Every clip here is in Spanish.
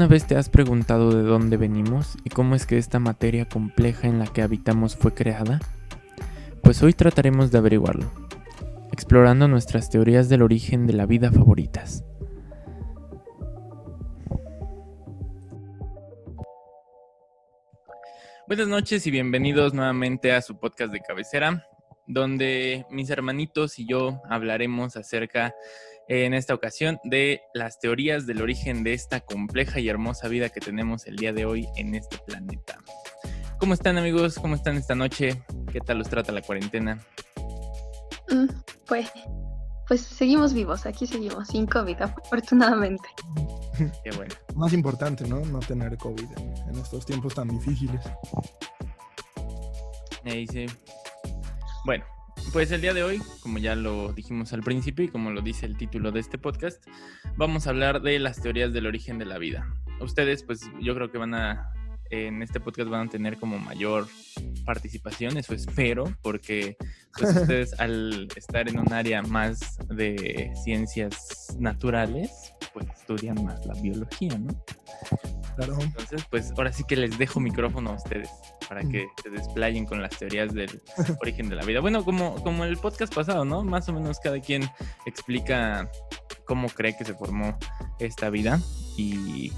¿Alguna vez te has preguntado de dónde venimos y cómo es que esta materia compleja en la que habitamos fue creada? Pues hoy trataremos de averiguarlo, explorando nuestras teorías del origen de la vida favoritas. Buenas noches y bienvenidos nuevamente a su podcast de cabecera, donde mis hermanitos y yo hablaremos acerca en esta ocasión de las teorías del origen de esta compleja y hermosa vida que tenemos el día de hoy en este planeta. ¿Cómo están amigos? ¿Cómo están esta noche? ¿Qué tal los trata la cuarentena? Mm, pues, pues seguimos vivos, aquí seguimos, sin COVID, afortunadamente. Qué bueno. Más importante, ¿no? No tener COVID en, estos tiempos tan difíciles. Ahí sí. Bueno, pues el día de hoy, como ya lo dijimos al principio y como lo dice el título de este podcast, vamos a hablar de las teorías del origen de la vida. Ustedes, pues yo creo que van a, en este podcast van a tener como mayor participación, eso espero, porque pues ustedes al estar en un área más de ciencias naturales, pues estudian más la biología, ¿no? Claro. Entonces, pues ahora sí que les dejo micrófono a ustedes para que se desplayen con las teorías del origen de la vida. Bueno, como, como el podcast pasado, ¿no? Más o menos cada quien explica cómo cree que se formó esta vida y,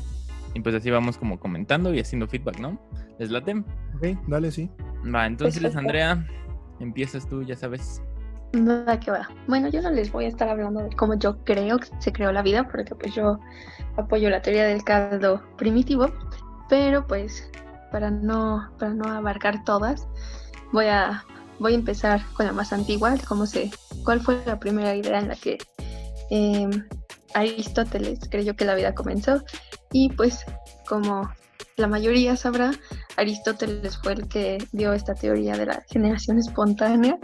y pues así vamos como comentando y haciendo feedback, ¿no? ¿Les late? Ok, dale, sí. Va, entonces Perfecto. Andrea, empiezas tú, ya sabes. Nada que va. Bueno, yo no les voy a estar hablando de cómo yo creo que se creó la vida, porque pues yo apoyo la teoría del caldo primitivo, pero pues para no, para no abarcar todas, voy a, voy a empezar con la más antigua, cómo se, cuál fue la primera idea en la que em, Aristóteles creyó que la vida comenzó. Y pues como la mayoría sabrá, Aristóteles fue el que dio esta teoría de la generación espontánea,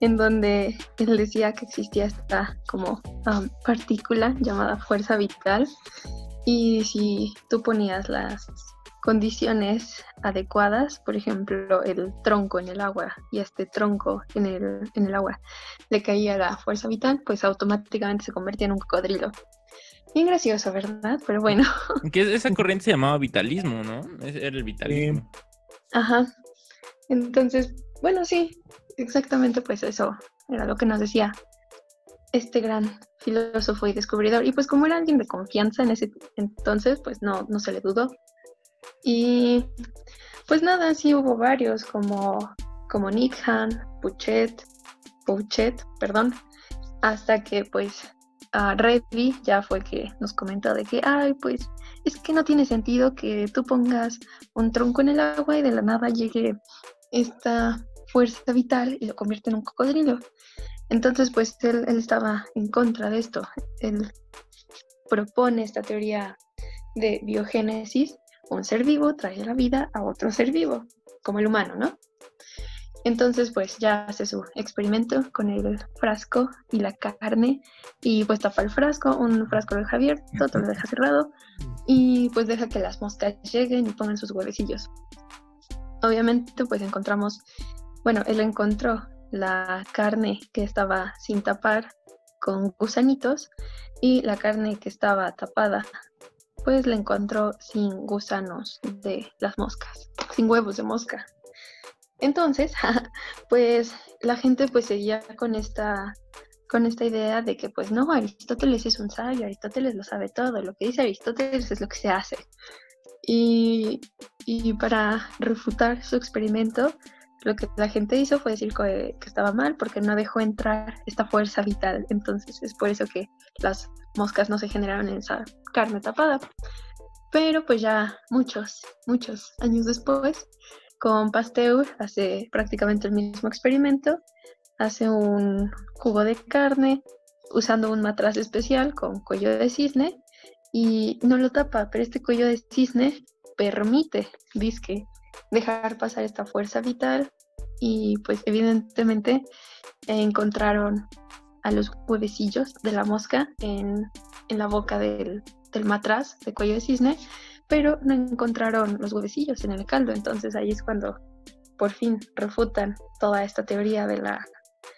en donde él decía que existía esta como um, partícula llamada fuerza vital y si tú ponías las condiciones adecuadas, por ejemplo, el tronco en el agua y a este tronco en el, en el agua le caía la fuerza vital, pues automáticamente se convertía en un cocodrilo. Bien gracioso, ¿verdad? Pero bueno. Que esa corriente se llamaba vitalismo, ¿no? Era el vitalismo. Ajá. Entonces, bueno, sí, exactamente pues eso era lo que nos decía este gran filósofo y descubridor. Y pues como era alguien de confianza en ese entonces, pues no, no se le dudó. Y pues nada, sí hubo varios como, como Nickhan, Puchet, Pouchet, perdón, hasta que pues a Reddy ya fue que nos comentó de que, ay, pues es que no tiene sentido que tú pongas un tronco en el agua y de la nada llegue esta fuerza vital y lo convierte en un cocodrilo. Entonces, pues él, él estaba en contra de esto. Él propone esta teoría de biogénesis. Un ser vivo trae la vida a otro ser vivo, como el humano, ¿no? Entonces, pues ya hace su experimento con el frasco y la carne y pues tapa el frasco, un frasco lo deja abierto, otro lo deja cerrado y pues deja que las moscas lleguen y pongan sus huevecillos. Obviamente, pues encontramos, bueno, él encontró la carne que estaba sin tapar con gusanitos y la carne que estaba tapada, pues la encontró sin gusanos de las moscas, sin huevos de mosca. Entonces, pues la gente pues seguía con esta con esta idea de que pues no, Aristóteles es un sabio, Aristóteles lo sabe todo, lo que dice Aristóteles es lo que se hace. Y, y para refutar su experimento, lo que la gente hizo fue decir que, que, estaba mal porque no dejó entrar esta fuerza vital. Entonces es por eso que las moscas no se generaron en esa carne tapada. Pero pues ya muchos, muchos años después, con Pasteur hace prácticamente el mismo experimento, hace un jugo de carne usando un matraz especial con cuello de cisne y no lo tapa, pero este cuello de cisne permite, disque, dejar pasar esta fuerza vital y pues evidentemente encontraron a los huevecillos de la mosca en, en la boca del, del matraz de cuello de cisne, pero no encontraron los huevecillos en el caldo, entonces ahí es cuando por fin refutan toda esta teoría de la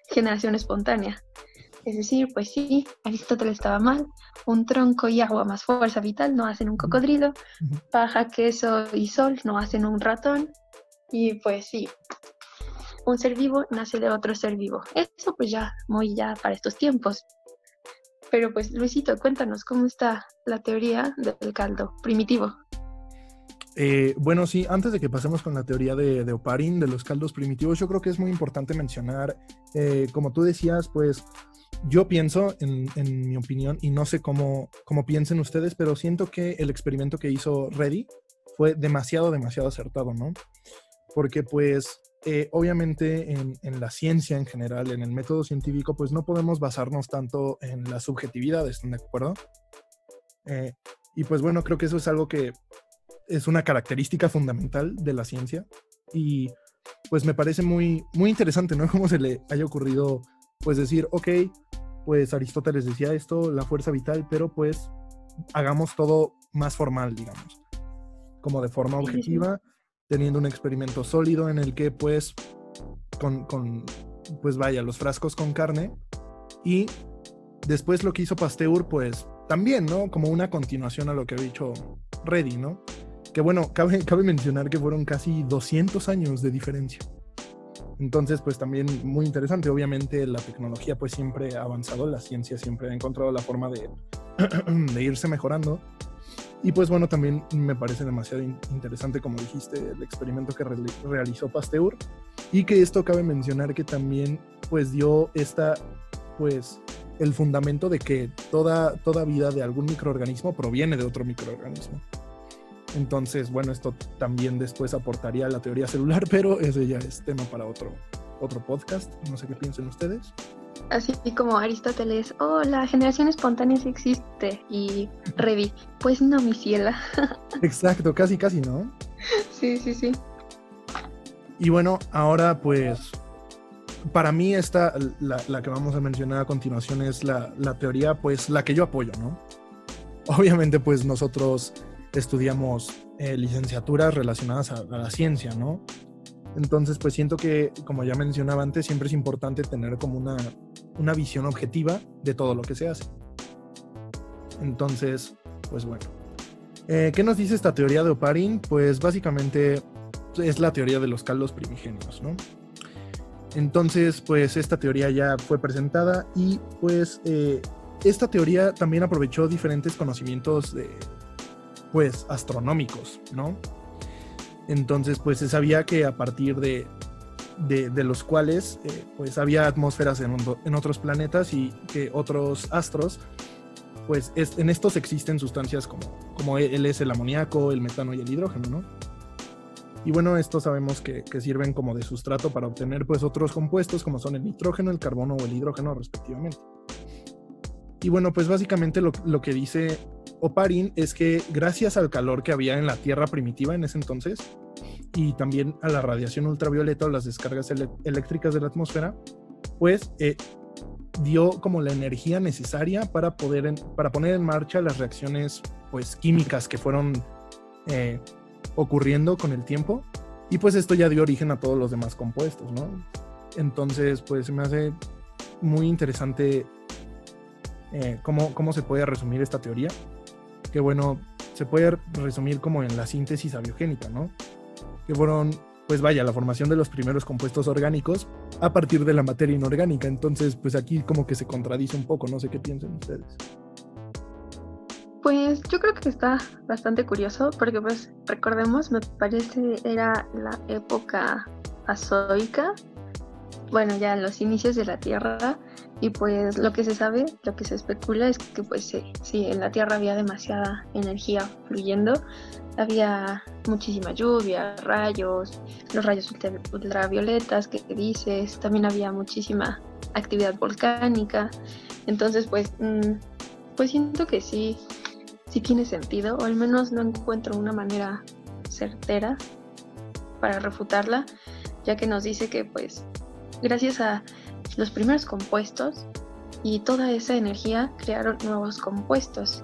generación espontánea. Es decir, pues sí, Aristóteles estaba mal, un tronco y agua más fuerza vital no hacen un cocodrilo, paja, queso y sol no hacen un ratón, y pues sí, un ser vivo nace de otro ser vivo. Eso pues ya, muy ya para estos tiempos. Pero pues Luisito, cuéntanos cómo está la teoría del caldo primitivo. Eh, bueno, sí, antes de que pasemos con la teoría de, de, Oparin, de los caldos primitivos, yo creo que es muy importante mencionar, eh, como tú decías, pues yo pienso, en, mi opinión, y no sé cómo, cómo piensen ustedes, pero siento que el experimento que hizo Reddy fue demasiado, demasiado acertado, ¿no? Porque pues eh, obviamente en, en, la ciencia en general, en el método científico, pues no podemos basarnos tanto en la subjetividad, ¿están de acuerdo? Eh, y pues bueno, creo que eso es algo que es una característica fundamental de la ciencia y pues me parece muy, muy interesante, ¿no? Cómo se le haya ocurrido pues decir, ok, pues Aristóteles decía esto, la fuerza vital, pero pues hagamos todo más formal, digamos, como de forma objetiva, teniendo un experimento sólido en el que pues con, con pues vaya, los frascos con carne y después lo que hizo Pasteur pues también, ¿no? Como una continuación a lo que había dicho Reddy, ¿no? Que bueno, cabe, cabe mencionar que fueron casi 200 años de diferencia. Entonces, pues también muy interesante. Obviamente la tecnología pues siempre ha avanzado, la ciencia siempre ha encontrado la forma de, de irse mejorando. Y pues bueno, también me parece demasiado interesante, como dijiste, el experimento que re realizó Pasteur. Y que esto cabe mencionar que también pues dio esta, pues, el fundamento de que toda, toda vida de algún microorganismo proviene de otro microorganismo. Entonces, bueno, esto también después aportaría a la teoría celular, pero ese ya es tema para otro, otro podcast. No sé qué piensen ustedes. Así como Aristóteles, oh, la generación espontánea sí existe. Y Revi, pues no, mi ciela. Exacto, casi, casi, ¿no? Sí, sí, sí. Y bueno, ahora pues, para mí esta, la, la que vamos a mencionar a continuación es la, la teoría, pues la que yo apoyo, ¿no? Obviamente, pues nosotros estudiamos eh, licenciaturas relacionadas a, la ciencia, ¿no? Entonces, pues siento que, como ya mencionaba antes, siempre es importante tener como una, una visión objetiva de todo lo que se hace. Entonces, pues bueno. Eh, ¿Qué nos dice esta teoría de Oparin? Pues básicamente es la teoría de los caldos primigenios, ¿no? Entonces, pues esta teoría ya fue presentada y pues eh, esta teoría también aprovechó diferentes conocimientos de, pues astronómicos, ¿no? Entonces, pues se sabía que a partir de, de, los cuales, eh, pues había atmósferas en, otros planetas y que otros astros, pues es, en estos existen sustancias como, como él es el amoníaco, el metano y el hidrógeno, ¿no? Y bueno, estos sabemos que, que, sirven como de sustrato para obtener pues otros compuestos como son el nitrógeno, el carbono o el hidrógeno respectivamente. Y bueno, pues básicamente lo, lo que dice Oparin es que gracias al calor que había en la Tierra primitiva en ese entonces y también a la radiación ultravioleta o las descargas eléctricas de la atmósfera, pues eh, dio como la energía necesaria para poder en, para poner en marcha las reacciones pues químicas que fueron eh, ocurriendo con el tiempo y pues esto ya dio origen a todos los demás compuestos, ¿no? Entonces pues se me hace muy interesante eh, cómo, cómo se puede resumir esta teoría que bueno, se puede resumir como en la síntesis abiogénica, ¿no? Que fueron, pues vaya, la formación de los primeros compuestos orgánicos a partir de la materia inorgánica. Entonces, pues aquí como que se contradice un poco, no sé qué piensan ustedes. Pues yo creo que está bastante curioso porque pues recordemos, me parece era la época azoica, bueno, ya los inicios de la Tierra y pues lo que se sabe, lo que se especula es que pues sí, sí, en la Tierra había demasiada energía fluyendo, había muchísima lluvia, rayos, los rayos ultravioletas que dices, también había muchísima actividad volcánica, entonces pues, mm, pues siento que sí, sí tiene sentido, o al menos no encuentro una manera certera para refutarla, ya que nos dice que pues gracias a los primeros compuestos y toda esa energía crearon nuevos compuestos.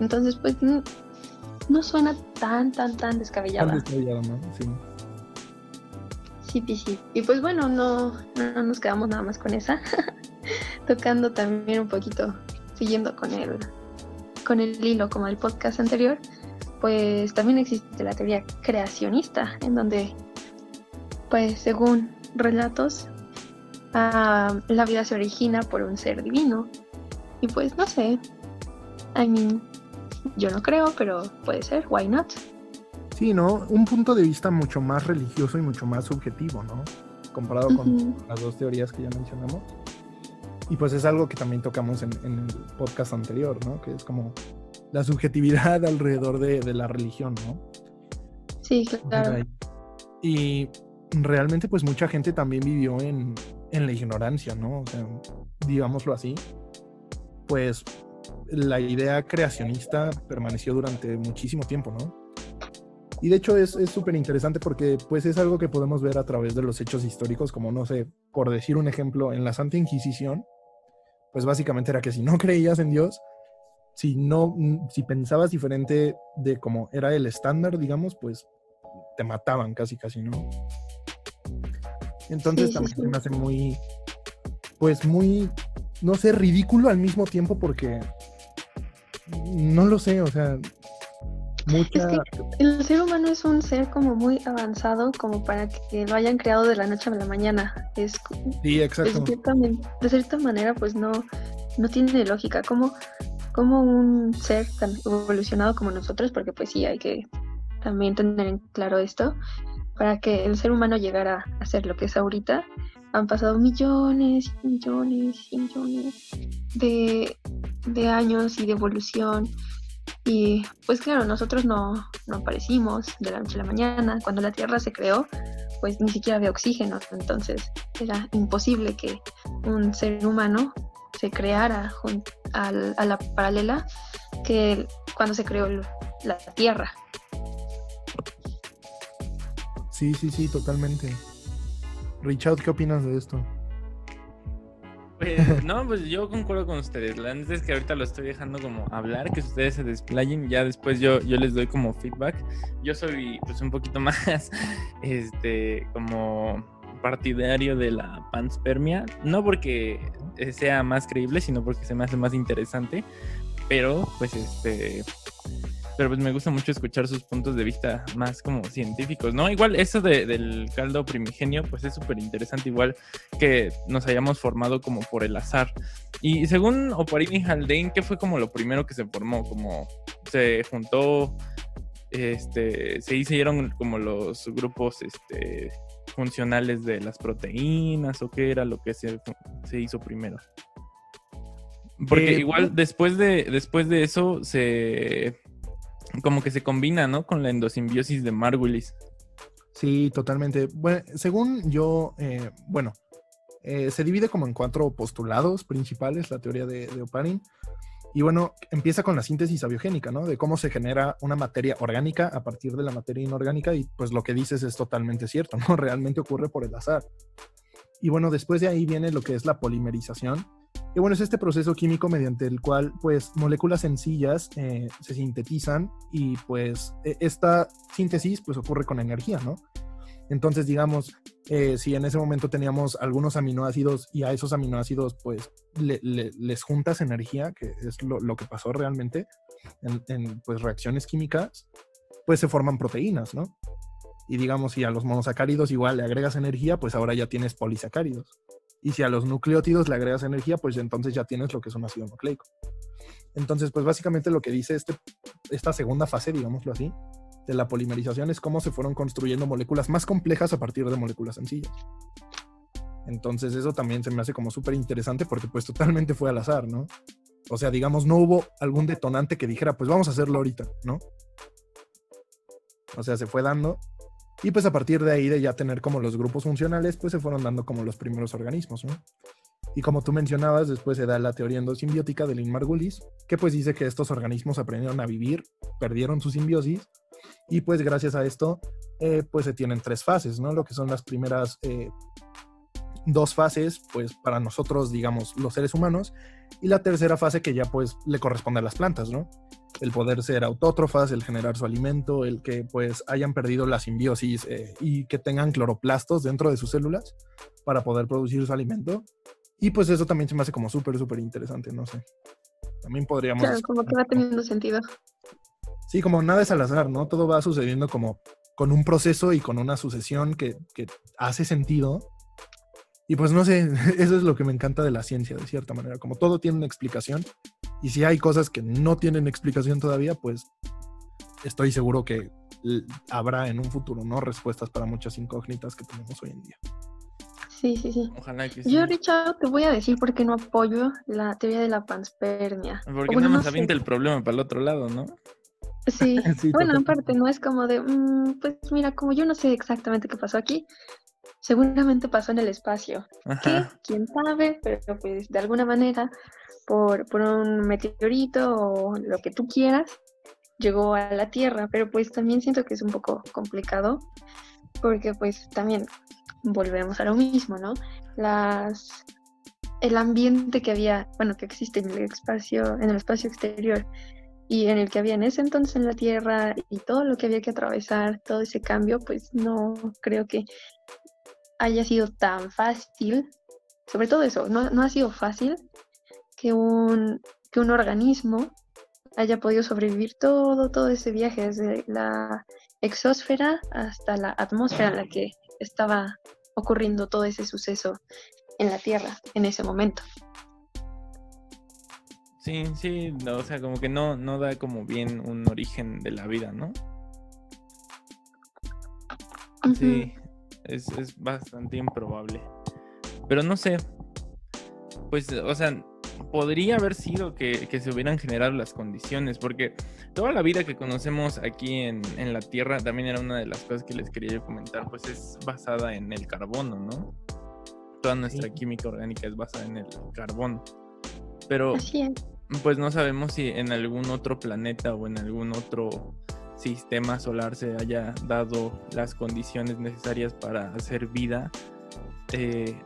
Entonces, pues no, suena tan, tan, tan ¿no? Sí. Sí, sí, sí. Y pues bueno, no, no nos quedamos nada más con esa. tocando también un poquito, siguiendo con el, con el hilo como el podcast anterior, pues también existe la teoría creacionista, en donde, pues según relatos, ah, la vida se origina por un ser divino. Y pues no sé, I mean, yo no creo, pero puede ser, why not? Sí, ¿no? Un punto de vista mucho más religioso y mucho más subjetivo, ¿no? Comparado con las dos teorías que ya mencionamos. Y pues es algo que también tocamos en, el podcast anterior, ¿no? Que es como la subjetividad alrededor de, la religión, ¿no? Sí, claro. Y realmente pues mucha gente también vivió en, en la ignorancia, ¿no? O sea, digámoslo así. Pues la idea creacionista permaneció durante muchísimo tiempo, ¿no? Y de hecho es súper interesante porque pues es algo que podemos ver a través de los hechos históricos, como no sé, por decir un ejemplo, en la Santa Inquisición, pues básicamente era que si no creías en Dios, si no, si pensabas diferente de cómo era el estándar, digamos, pues te mataban casi casi, ¿no? Entonces también me hace muy, pues muy, no sé, ridículo al mismo tiempo porque no lo sé, o sea, mucha... Es que el ser humano es un ser como muy avanzado como para que lo hayan creado de la noche a la mañana. Es, sí, exacto. De cierta, manera, pues no, no tiene lógica. Como, como un ser tan evolucionado como nosotros, porque pues sí, hay que también tener en claro esto, para que el ser humano llegara a ser lo que es ahorita, han pasado millones y millones y millones de, de años y de evolución y pues claro, nosotros no, no aparecimos de la noche a la mañana. Cuando la Tierra se creó, pues ni siquiera había oxígeno, entonces era imposible que un ser humano se creara a, a la paralela que cuando se creó la Tierra. Sí, sí, sí, totalmente. Richard, ¿qué opinas de esto? Pues no, pues yo concuerdo con ustedes. La neta es que ahorita lo estoy dejando como hablar, que ustedes se desplayen, ya después yo, yo les doy como feedback. Yo soy pues un poquito más, este, como partidario de la panspermia, no porque sea más creíble, sino porque se me hace más interesante, pero pues este pero pues me gusta mucho escuchar sus puntos de vista más como científicos, ¿no? Igual eso del caldo primigenio, pues es súper interesante, igual que nos hayamos formado como por el azar. Y según Oparini Haldane, ¿qué fue como lo primero que se formó? Como se juntó, este, se hicieron como los grupos, este, funcionales de las proteínas o qué era lo que se, se hizo primero. Porque eh, igual después de, después de eso se como que se combina, ¿no? Con la endosimbiosis de Margulis. Sí, totalmente. Según yo, eh, bueno, eh, se divide como en cuatro postulados principales, la teoría de, de, Oparin. Y bueno, empieza con la síntesis abiogénica, ¿no? De cómo se genera una materia orgánica a partir de la materia inorgánica y pues lo que dices es totalmente cierto, ¿no? Realmente ocurre por el azar. Y bueno, después de ahí viene lo que es la polimerización, y bueno, es este proceso químico mediante el cual, pues, moléculas sencillas eh, se sintetizan y, pues, e, esta síntesis, pues, ocurre con energía, ¿no? Entonces, digamos, eh, si en ese momento teníamos algunos aminoácidos y a esos aminoácidos, pues, les juntas energía, que es lo, que pasó realmente en, en, pues, reacciones químicas, pues se forman proteínas, ¿no? Y digamos, si a los monosacáridos igual le agregas energía, pues ahora ya tienes polisacáridos. Y si a los nucleótidos le agregas energía, pues entonces ya tienes lo que es un ácido nucleico. Entonces, pues básicamente lo que dice este, esta segunda fase, digámoslo así, de la polimerización es cómo se fueron construyendo moléculas más complejas a partir de moléculas sencillas. Entonces eso también se me hace como súper interesante porque pues totalmente fue al azar, ¿no? O sea, digamos, no hubo algún detonante que dijera, pues vamos a hacerlo ahorita, ¿no? O sea, se fue dando y pues a partir de ahí de ya tener como los grupos funcionales, pues se fueron dando como los primeros organismos, ¿no? Y como tú mencionabas, después se da la teoría endosimbiótica de Lynn Margulis, que pues dice que estos organismos aprendieron a vivir, perdieron su simbiosis, y pues gracias a esto, eh, pues se tienen tres fases, ¿no? Lo que son las primeras eh, dos fases, pues para nosotros, digamos, los seres humanos, y la tercera fase que ya pues le corresponde a las plantas, ¿no? El poder ser autótrofas, el generar su alimento, el que pues hayan perdido la simbiosis eh, y que tengan cloroplastos dentro de sus células para poder producir su alimento, Y pues eso también se me hace como súper, súper interesante, no sé. También podríamos... Claro, como que va teniendo sentido. Sí, como nada es al azar, ¿no? Todo va sucediendo como con un proceso y con una sucesión que, que hace sentido. Y pues no sé, eso es lo que me encanta de la ciencia, de cierta manera. Como todo tiene una explicación. Y si hay cosas que no tienen explicación todavía, pues estoy seguro que habrá en un futuro, ¿no? Respuestas para muchas incógnitas que tenemos hoy en día. Sí, sí, sí. Ojalá que sí. Yo, Richard, te voy a decir por qué no apoyo la teoría de la panspermia. Porque Bueno, nada no más avienta sé. el problema para el otro lado, ¿no? Sí, Sí, bueno, aparte no es como de, mm, pues mira, como yo no sé exactamente qué pasó aquí, seguramente pasó en el espacio. ¿Qué? ¿Quién sabe? Pero pues de alguna manera, por, por un meteorito o lo que tú quieras, llegó a la Tierra. Pero pues también siento que es un poco complicado, porque pues también volvemos a lo mismo, ¿no? Las el ambiente que había, bueno, que existe en el espacio, en el espacio exterior y en el que había en ese entonces en la Tierra y todo lo que había que atravesar, todo ese cambio, pues no creo que haya sido tan fácil, sobre todo eso, no, no ha sido fácil que un, que un organismo haya podido sobrevivir todo, todo ese viaje, desde la exósfera hasta la atmósfera en la que estaba ocurriendo todo ese suceso en la Tierra en ese momento. Sí, sí, no, o sea, como que no, no da como bien un origen de la vida, ¿no? Sí, es, es bastante improbable. Pero no sé, pues, o sea, podría haber sido que, que se hubieran generado las condiciones, porque toda la vida que conocemos aquí en, en la Tierra, también era una de las cosas que les quería yo comentar, pues es basada en el carbono, ¿no? Toda nuestra Sí. química orgánica es basada en el carbono. Pero pues no sabemos si en algún otro planeta o en algún otro sistema solar se haya dado las condiciones necesarias para hacer vida eh,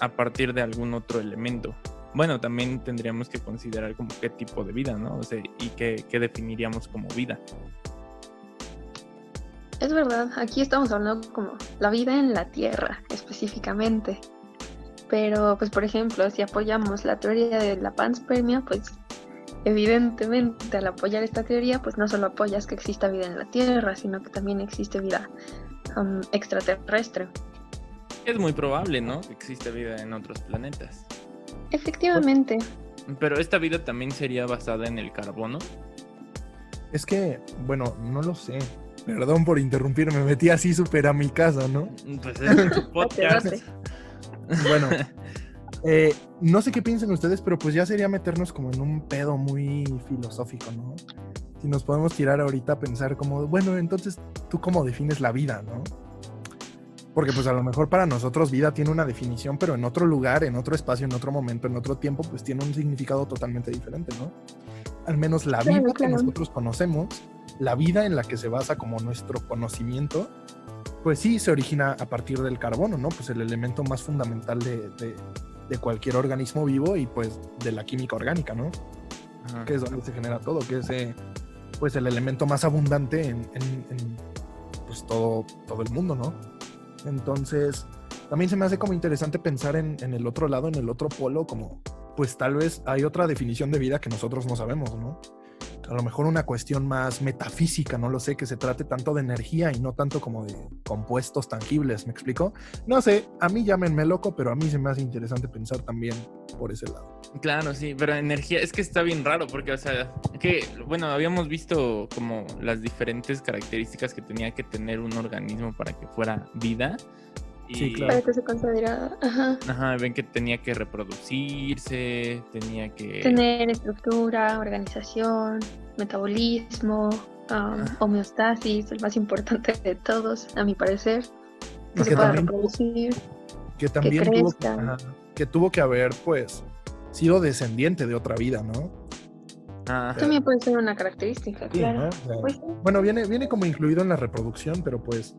a partir de algún otro elemento. Bueno, también tendríamos que considerar como qué tipo de vida, ¿no? O sea, y qué, qué definiríamos como vida. Es verdad, aquí estamos hablando como la vida en la Tierra específicamente. Pero, pues, por ejemplo, si apoyamos la teoría de la panspermia, pues, evidentemente, al apoyar esta teoría, pues no solo apoyas que exista vida en la Tierra, sino que también existe vida um, extraterrestre. Es muy probable, ¿no? Que existe vida en otros planetas. Efectivamente, Pero esta vida también sería basada en el carbono. Es que, bueno, no lo sé. Perdón por interrumpir, me metí así súper a mi casa, ¿no? Pues es tu podcast. Bueno, eh, no sé qué piensen ustedes, pero pues ya sería meternos como en un pedo muy filosófico, ¿no? Si nos podemos tirar ahorita a pensar como, bueno, entonces, ¿tú cómo defines la vida, no? Porque pues a lo mejor para nosotros vida tiene una definición, pero en otro lugar, en otro espacio, en otro momento, en otro tiempo, pues tiene un significado totalmente diferente, ¿no? Al menos la Claro, vida que nosotros conocemos, la vida en la que se basa como nuestro conocimiento, pues sí se origina a partir del carbono, ¿no? Pues el elemento más fundamental de, de- de cualquier organismo vivo y pues de la química orgánica, ¿no? Ajá. Que es donde se genera todo, que es eh, pues el elemento más abundante en, en- en, pues todo, todo el mundo, ¿no? Entonces, también se me hace como interesante pensar en, en el otro lado, en el otro polo, como pues tal vez hay otra definición de vida que nosotros no sabemos, ¿no? A lo mejor una cuestión más metafísica, no lo sé, que se trate tanto de energía y no tanto como de compuestos tangibles, ¿me explico? No sé, a mí llámenme loco, pero a mí se me hace interesante pensar también por ese lado. Claro, sí, pero energía es que está bien raro porque, o sea, que, bueno, habíamos visto como las diferentes características que tenía que tener un organismo para que fuera vida. Y, Sí, claro. para que se considera ajá, Ajá, ven que tenía que reproducirse, tenía que... tener estructura, organización, metabolismo, um, homeostasis, el más importante de todos, a mi parecer, Y que se que pueda también- reproducir. que también tuvo que, ajá, que tuvo que haber, pues, sido descendiente de otra vida, ¿no? Ah, También puede ser una característica, Sí, claro. ¿no? O sea, Pues bueno, viene, viene como incluido en la reproducción, pero pues,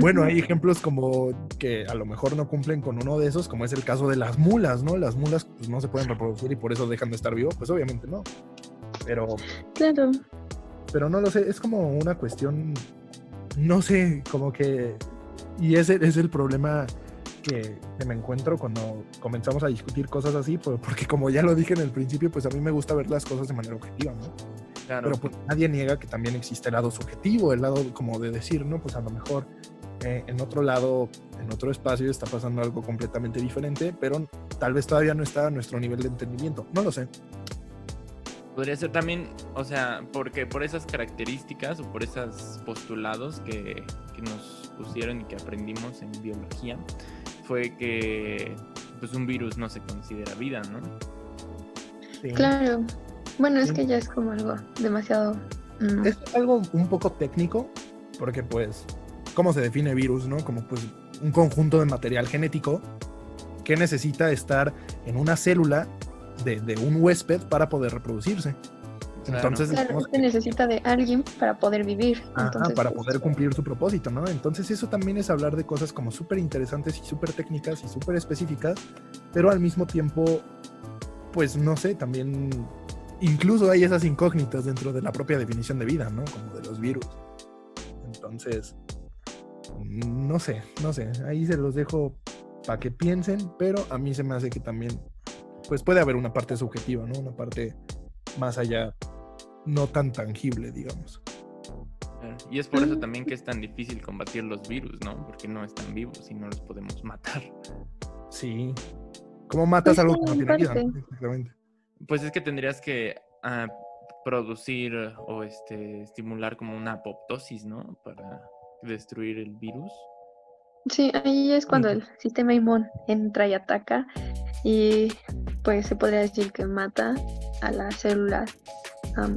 bueno, hay ejemplos como que a lo mejor no cumplen con uno de esos, como es el caso de las mulas, ¿no? Las mulas pues, no se pueden reproducir y por eso dejan de estar vivos, pues obviamente no. Pero, Claro, pero no lo sé, es como una cuestión, no sé, como que, y ese es el problema que, me encuentro cuando comenzamos a discutir cosas así, porque como ya lo dije en el principio, pues a mí me gusta ver las cosas de manera objetiva, ¿no? Claro. Pero pues nadie niega que también existe el lado subjetivo, el lado como de decir, ¿no? Pues a lo mejor eh, en otro lado, en otro espacio está pasando algo completamente diferente, pero tal vez todavía no está a nuestro nivel de entendimiento. No lo sé. Podría ser también, o sea, porque por esas características o por esos postulados que, que nos pusieron y que aprendimos en biología, fue que pues un virus no se considera vida, ¿no? Claro. Bueno, es que ya es como algo demasiado... Mm. Es algo un poco técnico, porque pues, ¿cómo se define virus, no? Como pues un conjunto de material genético que necesita estar en una célula de, de un huésped para poder reproducirse. Entonces, claro, se necesita de alguien para poder vivir. para poder cumplir su propósito, ¿no? Entonces eso también es hablar de cosas como súper interesantes y súper técnicas y súper específicas, pero al mismo tiempo, pues no sé, también incluso hay esas incógnitas dentro de la propia definición de vida, ¿no? Como de los virus. Entonces, no sé, no sé, ahí se los dejo para que piensen, pero a mí se me hace que también, pues puede haber una parte subjetiva, ¿no? Una parte más allá no tan tangible, digamos. Y es por eso también que es tan difícil combatir los virus, ¿no? Porque no están vivos y no los podemos matar. Sí. ¿Cómo matas pues algo que no tiene vida? Exactamente. Pues es que tendrías que ah, producir o este estimular como una apoptosis, ¿no? Para destruir el virus. Sí, ahí es cuando el sistema inmune entra y ataca y pues se podría decir que mata a las células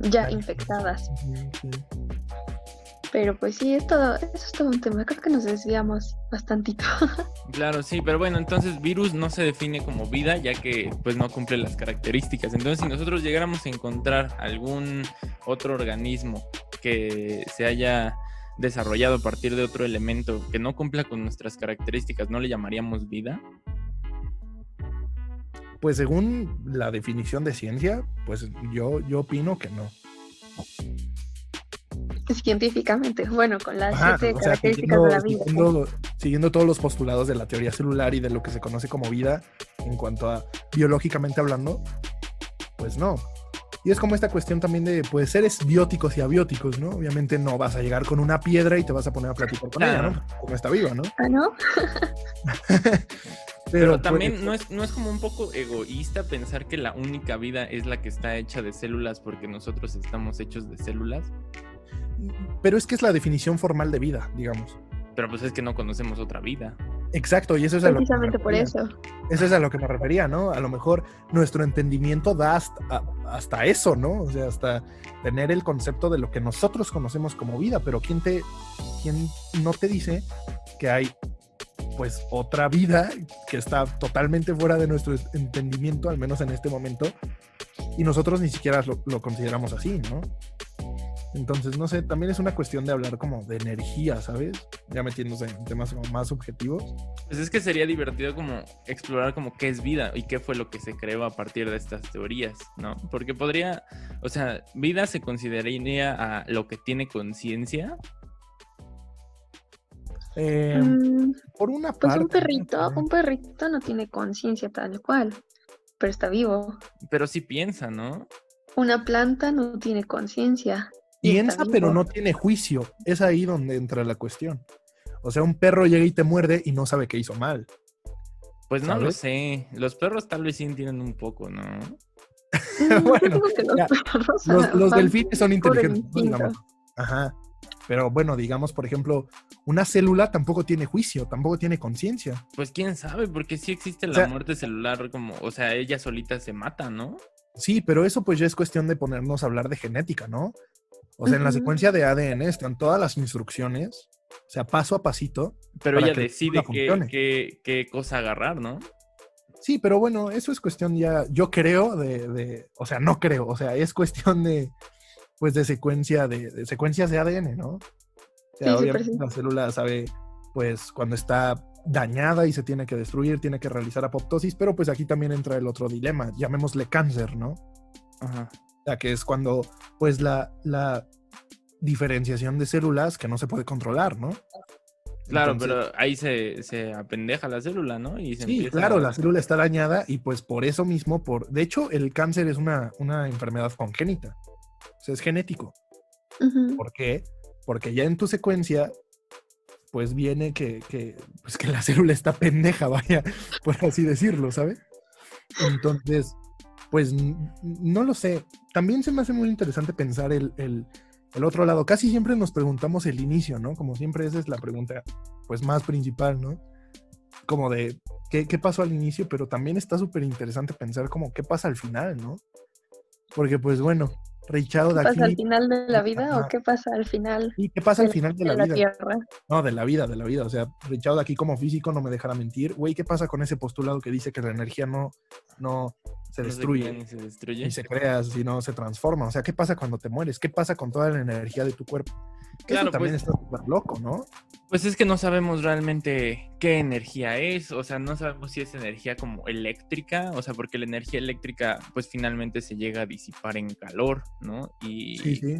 ya infectadas. Pero pues sí, es todo, eso es todo un tema. Creo que nos desviamos bastantito. Claro, sí, pero bueno, entonces virus no se define como vida ya que pues no cumple las características. Entonces si nosotros llegáramos a encontrar algún otro organismo que se haya desarrollado a partir de otro elemento que no cumpla con nuestras características, ¿no le llamaríamos vida? Pues según la definición de ciencia, pues yo, yo opino que no. Científicamente, bueno, con las siete características de la vida. Siguiendo, todos los postulados de la teoría celular y de lo que se conoce como vida en cuanto a biológicamente hablando, pues no. Y es como esta cuestión también de pues, seres bióticos y abióticos, ¿no? Obviamente no vas a llegar con una piedra y te vas a poner a platicar con ella, ¿no? Como está viva, ¿no? Ah, ¿no? Pero, también no es, no es como un poco egoísta pensar que la única vida es la que está hecha de células porque nosotros estamos hechos de células. Pero es que es la definición formal de vida, digamos. Pero pues es que no conocemos otra vida. Exacto, y eso es Precisamente a lo que por eso. Eso es a lo que me refería, ¿no? A lo mejor nuestro entendimiento da hasta, hasta, eso, ¿no? O sea, hasta tener el concepto de lo que nosotros conocemos como vida, pero ¿quién, te, quién no te dice que hay pues otra vida que está totalmente fuera de nuestro entendimiento, al menos en este momento, y nosotros ni siquiera lo, consideramos así, ¿no? Entonces, no sé, también es una cuestión de hablar como de energía, ¿sabes? Ya metiéndose en temas como más subjetivos. Pues es que sería divertido como explorar como qué es vida y qué fue lo que se creó a partir de estas teorías, ¿no? Porque podría, o sea, vida se consideraría a lo que tiene conciencia eh, mm, por una pues un perrito, un perrito no tiene conciencia tal cual, pero está vivo. Pero sí piensa, ¿no? Una planta no tiene conciencia. Piensa, pero no tiene juicio. Es ahí donde entra la cuestión. O sea, un perro llega y te muerde y no sabe que hizo mal. Pues no lo sé. Los perros tal vez sí entienden un poco, ¿no? bueno, los, los, delfines son inteligentes. Ajá. Pero bueno, digamos, por ejemplo, una célula tampoco tiene juicio, tampoco tiene conciencia. Pues quién sabe, porque sí existe la muerte celular, como, o sea, ella solita se mata, ¿no? Sí, pero eso pues ya es cuestión de ponernos a hablar de genética, ¿no? O sea, en la secuencia de ADN están todas las instrucciones, o sea, paso a pasito. Pero ella decide qué, qué, cosa agarrar, ¿no? Sí, pero bueno, eso es cuestión ya, yo creo de, de, o sea, no creo, o sea, es cuestión de, pues de secuencia de, secuencias de ADN, ¿no? O sea, obviamente la célula sabe pues cuando está dañada y se tiene que destruir, tiene que realizar apoptosis, pero pues aquí también entra el otro dilema, llamémosle cáncer, ¿no? Ajá. O sea, que es cuando pues la, la diferenciación de células que no se puede controlar, ¿no? Claro, Entonces, pero ahí se, se apendeja la célula, ¿no? Y se Sí, empieza claro, a- la célula está dañada y pues por eso mismo, por... De hecho, el cáncer es una, una enfermedad congénita. O sea, es genético. ¿Por qué? Porque ya en tu secuencia, pues viene que, que, pues que la célula está pendeja, vaya, por así decirlo, ¿sabes? Entonces, pues no lo sé. También se me hace muy interesante pensar el, el- el otro lado. Casi siempre nos preguntamos el inicio, ¿no? Como siempre esa es la pregunta, pues más principal, ¿no? Como de, ¿qué, qué pasó al inicio? Pero también está súper interesante pensar como, ¿qué pasa al final, ¿no? Porque, pues bueno, ¿Qué pasa al final de la vida Ajá. o qué pasa al final ¿Y qué pasa al de- final de de la la vida? Tierra? No, de la vida, de la vida. O sea, Richard de aquí como físico no me dejará mentir. Güey, ¿qué pasa con ese postulado que dice que la energía no, no se no se destruye crea ni se destruye. ni se crea, sino se transforma? O sea, ¿qué pasa cuando te mueres? ¿Qué pasa con toda la energía de tu cuerpo? Claro, Eso también pues- está súper loco, ¿no? Pues es que no sabemos realmente qué energía es, o sea, no sabemos si es energía como eléctrica, o sea, porque la energía eléctrica pues finalmente se llega a disipar en calor, ¿no? Y Sí, sí.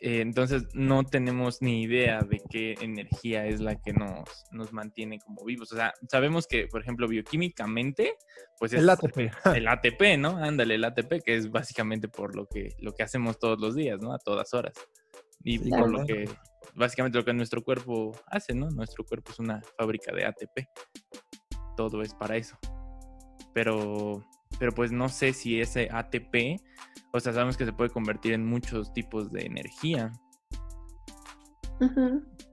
eh, entonces no tenemos ni idea de qué energía es la que nos, nos mantiene como vivos. O sea, sabemos que, por ejemplo, bioquímicamente, pues es El ATP. el ATP, ¿no? Ándale, el ATP, que es básicamente por lo que, lo que hacemos todos los días, ¿no? A todas horas. Y por lo que, básicamente lo que nuestro cuerpo hace, ¿no? Nuestro cuerpo es una fábrica de ATP. Todo es para eso. Pero, pero pues no sé si ese ATP, o sea, sabemos que se puede convertir en muchos tipos de energía,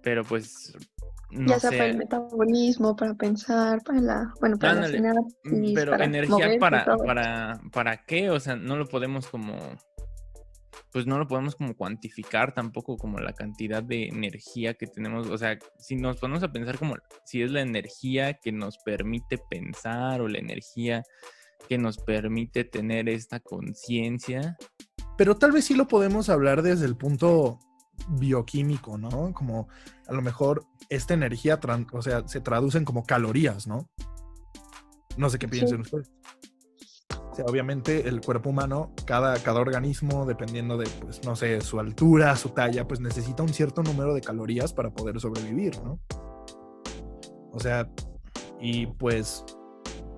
pero pues no ya sea para el metabolismo, para pensar, para la, bueno, para la Ándale, sinapsis, Mm, Pero para energía moverse, para, para, ¿para qué? O sea, no lo podemos como, pues no lo podemos como cuantificar tampoco como la cantidad de energía que tenemos. O sea, si nos ponemos a pensar como si es la energía que nos permite pensar o la energía que nos permite tener esta conciencia. Pero tal vez sí lo podemos hablar desde el punto bioquímico, ¿no? Como a lo mejor esta energía, o sea, se traducen como calorías, ¿no? No sé qué Sí. piensen ustedes. O sea, obviamente el cuerpo humano, cada, cada organismo, dependiendo de, pues, no sé, su altura, su talla, pues necesita un cierto número de calorías para poder sobrevivir, ¿no? O sea, y pues,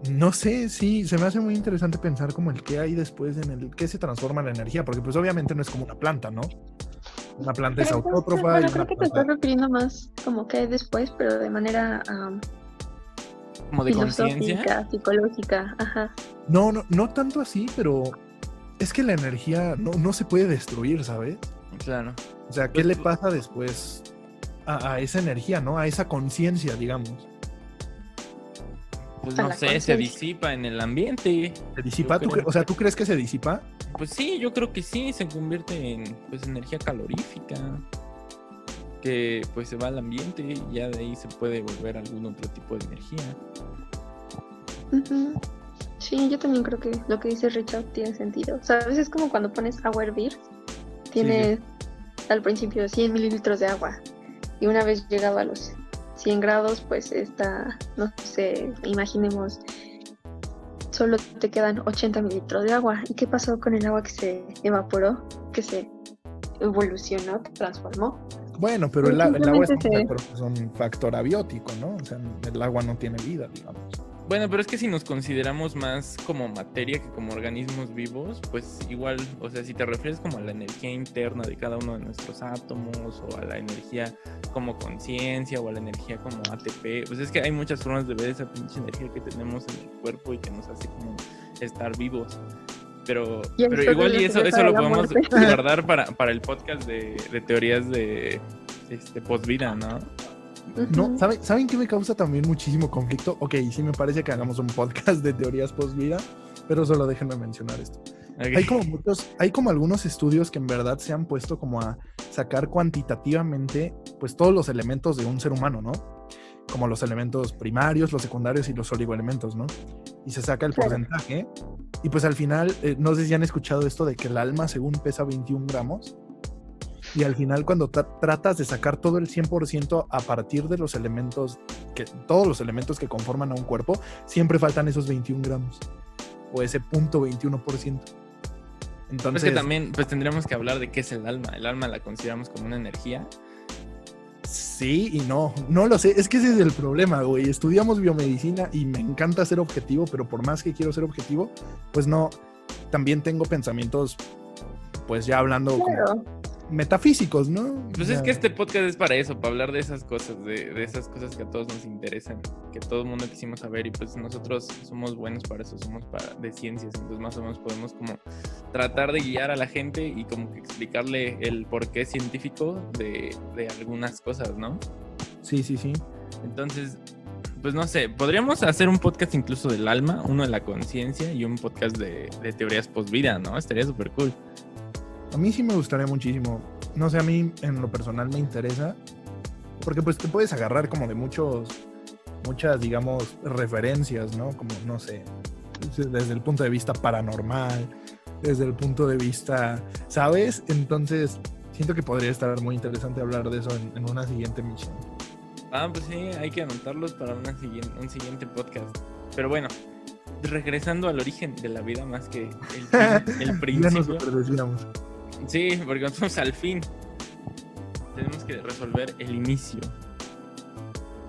no sé, sí, se me hace muy interesante pensar como el qué hay después en el qué se transforma en energía, porque pues obviamente no es como una planta, ¿no? Una planta es Pero autótrofa bueno, creo que te estás refiriendo más como que hay después, pero de manera Como de conciencia. psicológica, ajá. No, no, no tanto así, pero es que la energía no, no se puede destruir, ¿sabes? Claro. O sea, ¿qué Pues, le pasa después a, a esa energía, ¿no? A esa conciencia, digamos. Pues no sé, se disipa en el ambiente. ¿Se disipa? ¿Tú creo. cre- o sea, ¿tú crees que se disipa? Pues sí, yo creo que sí, se convierte en pues energía calorífica. Que pues se va al ambiente y ya de ahí se puede volver algún otro tipo de energía. Sí, yo también creo que lo que dice Richard tiene sentido. O sea, a veces es como cuando pones agua a hervir, tienes al principio 100 mililitros de agua y una vez llegado a los 100 grados, pues está, no sé, imaginemos, solo te quedan 80 mililitros de agua. ¿Y qué pasó con el agua que se evaporó, que se evolucionó, que transformó? Bueno, pero el, el agua es un factor abiótico, ¿no? O sea, el agua no tiene vida, digamos. Bueno, pero es que si nos consideramos más como materia que como organismos vivos, pues igual, o sea, si te refieres como a la energía interna de cada uno de nuestros átomos o a la energía como conciencia o a la energía como ATP, pues es que hay muchas formas de ver esa pinche energía que tenemos en el cuerpo y que nos hace como estar vivos. Pero, pero igual y eso, eso lo podemos guardar para, para el podcast de, de teorías de este, post-vida, ¿no? No. ¿saben, ¿saben qué me causa también muchísimo conflicto? Ok, sí me parece que hagamos un podcast de teorías post-vida, pero solo déjenme mencionar esto. Hay como muchos, hay como algunos estudios que en verdad se han puesto como a sacar cuantitativamente pues todos los elementos de un ser humano, ¿no? Como los elementos primarios, los secundarios y los oligoelementos, ¿no? Y se saca el porcentaje. Y pues al final, eh, no sé si han escuchado esto de que el alma según pesa 21 gramos. Y al final cuando tra- tratas de sacar todo el 100% a partir de los elementos, que todos los elementos que conforman a un cuerpo, siempre faltan esos 21 gramos. O ese punto 21%. Entonces, es que también pues tendríamos que hablar de qué es el alma. El alma la consideramos como una energía. sí, Sí y no, no lo sé, es que ese es el problema, güey. Estudiamos biomedicina y me encanta ser objetivo, pero por más que quiero ser objetivo, pues no, también tengo pensamientos, pues ya hablando como metafísicos, ¿no? Pues es que este podcast es para eso, para hablar de esas cosas, de, de, esas cosas que a todos nos interesan, que todo el mundo quisimos saber y pues nosotros somos buenos para eso, somos para, de ciencias, entonces más o menos podemos como tratar de guiar a la gente y como que explicarle el porqué científico de, de algunas cosas, ¿no? Sí, sí, sí. Entonces, pues no sé, podríamos hacer un podcast incluso del alma, uno de la conciencia y un podcast de, de teorías post-vida, ¿no? Estaría súper cool. A mí sí me gustaría muchísimo. No sé, a mí en lo personal me interesa. Porque pues te puedes agarrar como de muchos, muchas, digamos, referencias, ¿no? Como, no sé, desde el punto de vista paranormal, desde el punto de vista, ¿sabes? Entonces, siento que podría estar muy interesante hablar de eso en, una siguiente misión. Ah, pues sí, hay que anotarlos para una siguiente, un siguiente podcast. Pero bueno, regresando al origen de la vida más que el, el principio. Sí, porque nosotros al fin tenemos que resolver el inicio.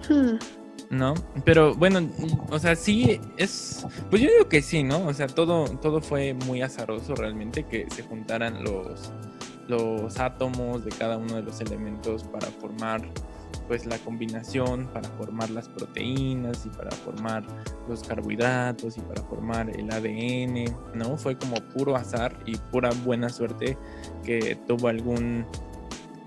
Hmm. ¿No? Pero bueno, o sea, sí es. Pues yo digo que sí, ¿no? O sea, todo, todo fue muy azaroso realmente que se juntaran los, los átomos de cada uno de los elementos para formar pues la combinación para formar las proteínas y para formar los carbohidratos y para formar el ADN, ¿no? Fue como puro azar y pura buena suerte que tuvo algún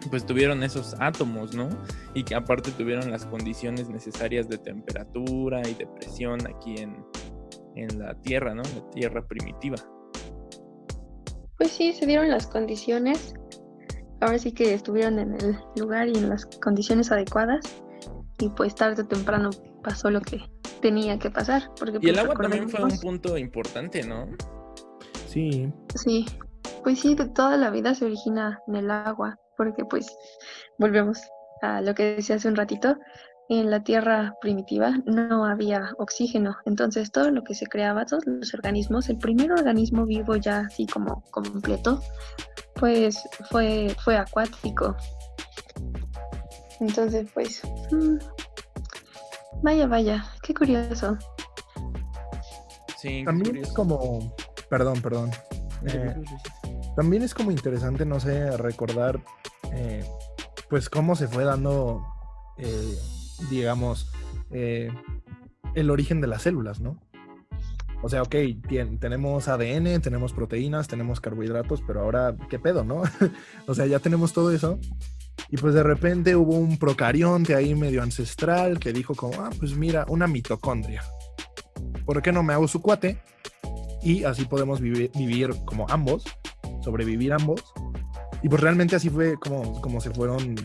pues tuvieron esos átomos, ¿no? Y que aparte tuvieron las condiciones necesarias de temperatura y de presión aquí en, en la Tierra, ¿no? La Tierra primitiva. Pues sí, se dieron las condiciones ahora sí que estuvieron en el lugar y en las condiciones adecuadas y pues tarde o temprano pasó lo que tenía que pasar. Porque, y el pues, agua también fue un punto importante, ¿no? Sí. Sí, pues sí, toda la vida se origina en el agua, porque pues volvemos a lo que decía hace un ratito, en la tierra primitiva no había oxígeno, entonces todo lo que se creaba, todos los organismos, el primer organismo vivo ya así como completo, pues fue, fue acuático. Entonces, pues, mm, vaya, vaya, qué curioso. Sí, también es como, perdón, perdón. Eh, también es como interesante, no sé, recordar, eh, pues cómo se fue dando, eh, digamos, el origen de las células, ¿no? O sea, ok, tenemos ADN, tenemos proteínas, tenemos carbohidratos, pero ahora, ¿qué pedo, no? o sea, ya tenemos todo eso. Y pues de repente hubo un procarionte ahí medio ancestral que dijo como, ah, pues mira, una mitocondria. ¿Por qué no me hago su cuate? Y así podemos vivir, vivir como ambos, sobrevivir ambos. Y pues realmente así fue como, como se fueron,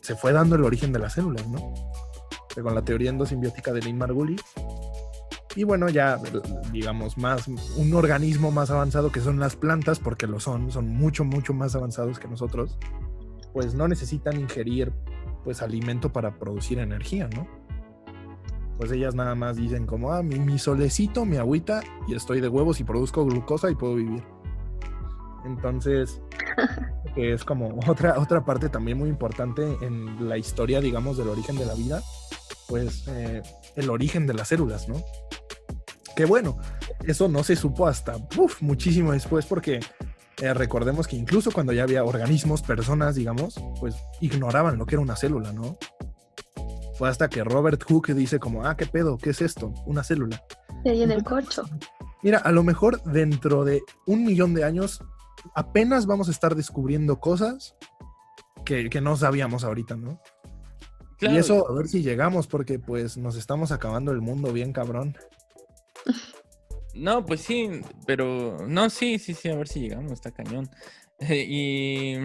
se fue dando el origen de las células, ¿no? con la teoría endosimbiótica de Lynn Margulis, y bueno, ya digamos más un organismo más avanzado que son las plantas, porque lo son, son mucho, mucho más avanzados que nosotros, pues no necesitan ingerir pues alimento para producir energía, ¿no? Pues ellas nada más dicen como, ah, mi, mi solecito, mi agüita, y estoy de huevos y produzco glucosa y puedo vivir. Entonces, que es como otra, otra parte también muy importante en la historia, digamos, del origen de la vida, pues eh, el origen de las células, ¿no? Que bueno, eso no se supo hasta muchísimo después porque eh, recordemos que incluso cuando ya había organismos, personas, digamos, pues ignoraban lo que era una célula, ¿no? Fue hasta que Robert Hooke dice como, ah, ¿qué pedo? ¿Qué es esto? Una célula. Y ahí en el corcho. Mira, a lo mejor dentro de un millón de años apenas vamos a estar descubriendo cosas que, que no sabíamos ahorita, ¿no? Y eso, a ver si llegamos, porque pues nos estamos acabando el mundo bien cabrón. No, pues sí, pero no, sí, sí, sí, a ver si llegamos, está cañón. y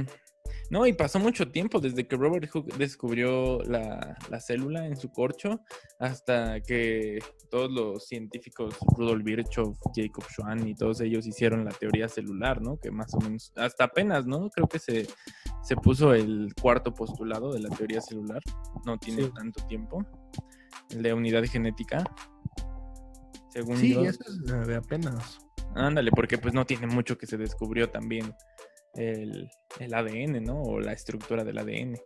no, y pasó mucho tiempo desde que Robert Hooke descubrió la, célula en su corcho hasta que todos los científicos, Rudolf Virchow, Jacob Schwann y todos ellos hicieron la teoría celular, ¿no? Que más o menos, hasta apenas, ¿no? Creo que se, se puso el cuarto postulado de la teoría celular, no tiene tanto tiempo, el de unidad genética. Según sí, eso es de apenas. Ándale, porque pues no tiene mucho que se descubrió también el, ADN, ¿no? O la estructura del ADN.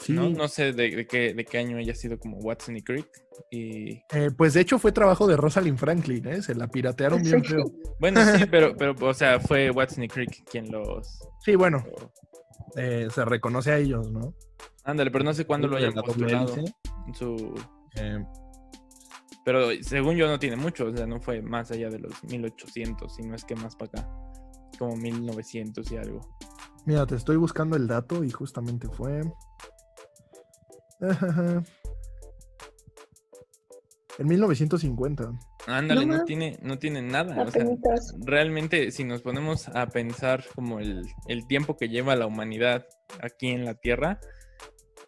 Sí. ¿no? No sé de, de qué, de qué año haya sido como Watson y Crick. Y Eh, pues de hecho fue trabajo de Rosalind Franklin, ¿eh? Se la piratearon bien feo. bueno, sí, pero, pero, o sea, fue Watson y Crick quien los. Sí, bueno, eh, se reconoce a ellos, ¿no? Ándale, pero no sé cuándo lo hayan postulado. hélice. Su... Eh, Pero según yo no tiene mucho, o sea, no fue más allá de los 1800, si no es que más para acá. Como 1900 y algo. mira, te estoy buscando el dato y justamente fue. En 1950. Ándale, No tiene, no tiene nada. O sea, Apenitas. realmente si nos ponemos a pensar como el, el tiempo que lleva la humanidad aquí en la Tierra